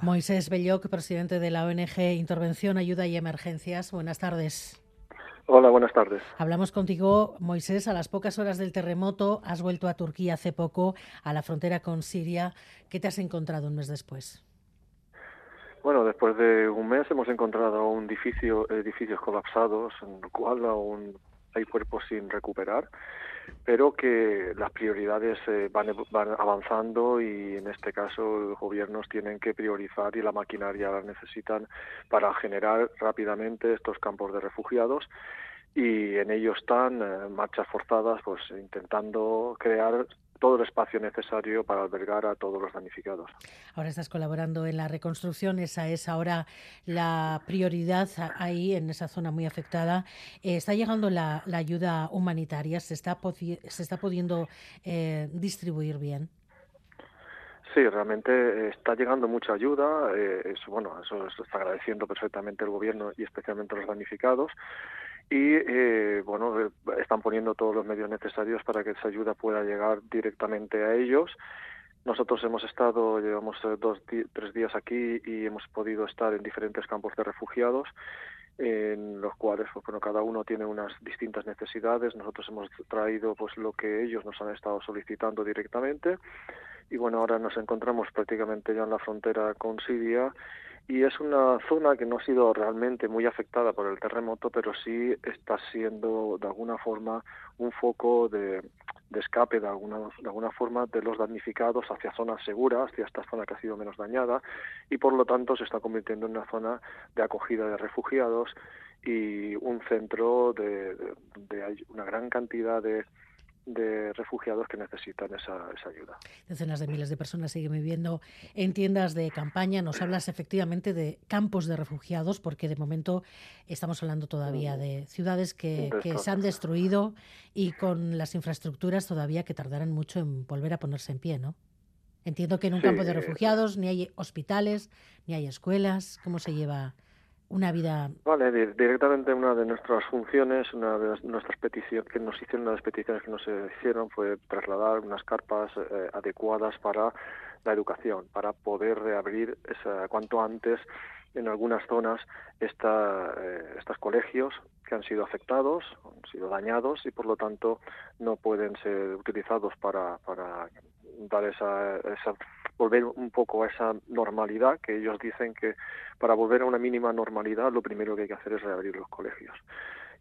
Moisés Belloc, presidente de la ONG Intervención, Ayuda y Emergencias. Buenas tardes. Hola, buenas tardes. Hablamos contigo, Moisés, a las pocas horas del terremoto. Has vuelto a Turquía hace poco, a la frontera con Siria. ¿Qué te has encontrado un mes después? Bueno, después de un mes hemos encontrado un edificio, edificios colapsados, en el cual aún hay cuerpos sin recuperar pero que las prioridades eh, van, van, avanzando y en este caso los gobiernos tienen que priorizar y la maquinaria la necesitan para generar rápidamente estos campos de refugiados y en ello están eh, marchas forzadas pues intentando crear todo el espacio necesario para albergar a todos los damnificados. Ahora estás colaborando en la reconstrucción, esa es ahora la prioridad ahí, en esa zona muy afectada. Eh, ¿Está llegando la, ayuda humanitaria? ¿Se está, se está pudiendo eh, distribuir bien? Sí, realmente está llegando mucha ayuda. Eh, bueno, eso está agradeciendo perfectamente el gobierno y especialmente los damnificados y eh, bueno eh, están poniendo todos los medios necesarios para que esa ayuda pueda llegar directamente a ellos. Nosotros hemos estado llevamos eh, dos tres días aquí y hemos podido estar en diferentes campos de refugiados en los cuales pues, bueno cada uno tiene unas distintas necesidades. Nosotros hemos traído pues lo que ellos nos han estado solicitando directamente. Y bueno ahora nos encontramos prácticamente ya en la frontera con Siria y es una zona que no ha sido realmente muy afectada por el terremoto, pero sí está siendo de alguna forma un foco de, escape de alguna, de alguna forma de los damnificados hacia zonas seguras, hacia esta zona que ha sido menos dañada y por lo tanto se está convirtiendo en una zona de acogida de refugiados y un centro de, de una gran cantidad de de refugiados que necesitan esa, esa, ayuda. Decenas de miles de personas siguen viviendo en tiendas de campaña. Nos hablas efectivamente de campos de refugiados, porque de momento estamos hablando todavía de ciudades que, que se han destruido y con las infraestructuras todavía que tardarán mucho en volver a ponerse en pie, ¿no? Entiendo que en un campo de refugiados ni hay hospitales, ni hay escuelas. ¿Cómo se lleva una vida. Vale, directamente una de nuestras funciones, una de nuestras peticiones que nos hicieron, una de las peticiones que nos hicieron fue trasladar unas carpas eh, adecuadas para la educación, para poder reabrir esa, cuanto antes en algunas zonas esta, eh, estos colegios que han sido afectados, han sido dañados y por lo tanto no pueden ser utilizados para, para dar esa, esa volver un poco a esa normalidad que ellos dicen que para volver a una mínima normalidad lo primero que hay que hacer es reabrir los colegios.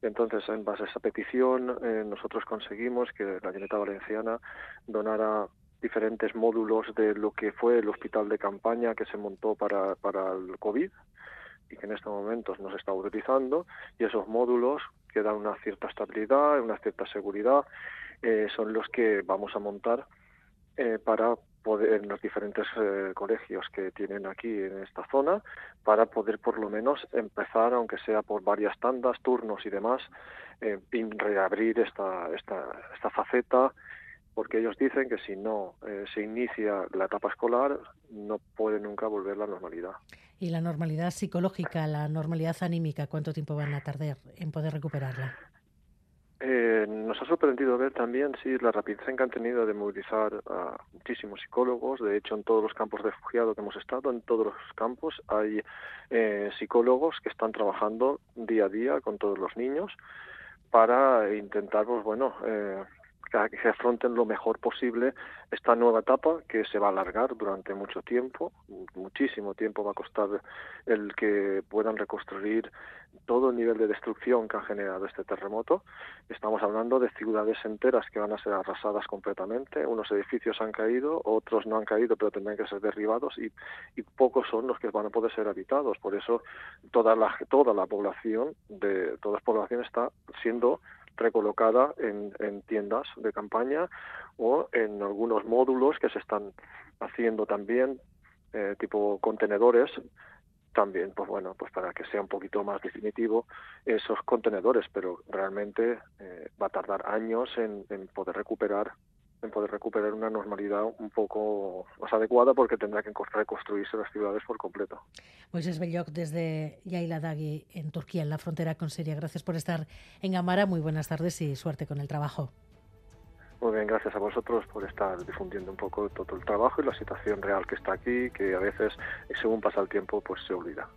Entonces, en base a esa petición, eh, nosotros conseguimos que la Generalitat Valenciana donara diferentes módulos de lo que fue el hospital de campaña que se montó para, para el COVID y que en estos momentos no se está utilizando y esos módulos que dan una cierta estabilidad, una cierta seguridad, eh, son los que vamos a montar eh, para poder, en los diferentes eh, colegios que tienen aquí en esta zona, para poder por lo menos empezar, aunque sea por varias tandas, turnos y demás, eh, reabrir esta, esta, esta faceta, porque ellos dicen que si no eh, se inicia la etapa escolar, no puede nunca volver la normalidad. ¿Y la normalidad psicológica, la normalidad anímica, cuánto tiempo van a tardar en poder recuperarla? Eh, nos ha sorprendido ver también sí la rapidez en que han tenido de movilizar a muchísimos psicólogos. De hecho, en todos los campos de refugiados que hemos estado, en todos los campos hay eh, psicólogos que están trabajando día a día con todos los niños para intentar, pues bueno, eh, que afronten lo mejor posible esta nueva etapa que se va a alargar durante mucho tiempo, muchísimo tiempo va a costar el que puedan reconstruir todo el nivel de destrucción que ha generado este terremoto. Estamos hablando de ciudades enteras que van a ser arrasadas completamente, unos edificios han caído, otros no han caído pero tendrán que ser derribados y, y pocos son los que van a poder ser habitados. Por eso toda la, toda la población de toda la población está siendo recolocada en, en tiendas de campaña o en algunos módulos que se están haciendo también, eh, tipo contenedores, también, pues bueno, pues para que sea un poquito más definitivo esos contenedores, pero realmente eh, va a tardar años en, en poder recuperar en poder recuperar una normalidad un poco más adecuada porque tendrá que reconstruirse las ciudades por completo. Moisés Bellok desde Yailadagi en Turquía, en la frontera con Siria. Gracias por estar en Amara. Muy buenas tardes y suerte con el trabajo. Muy bien, gracias a vosotros por estar difundiendo un poco todo el trabajo y la situación real que está aquí, que a veces, según pasa el tiempo, pues se olvida.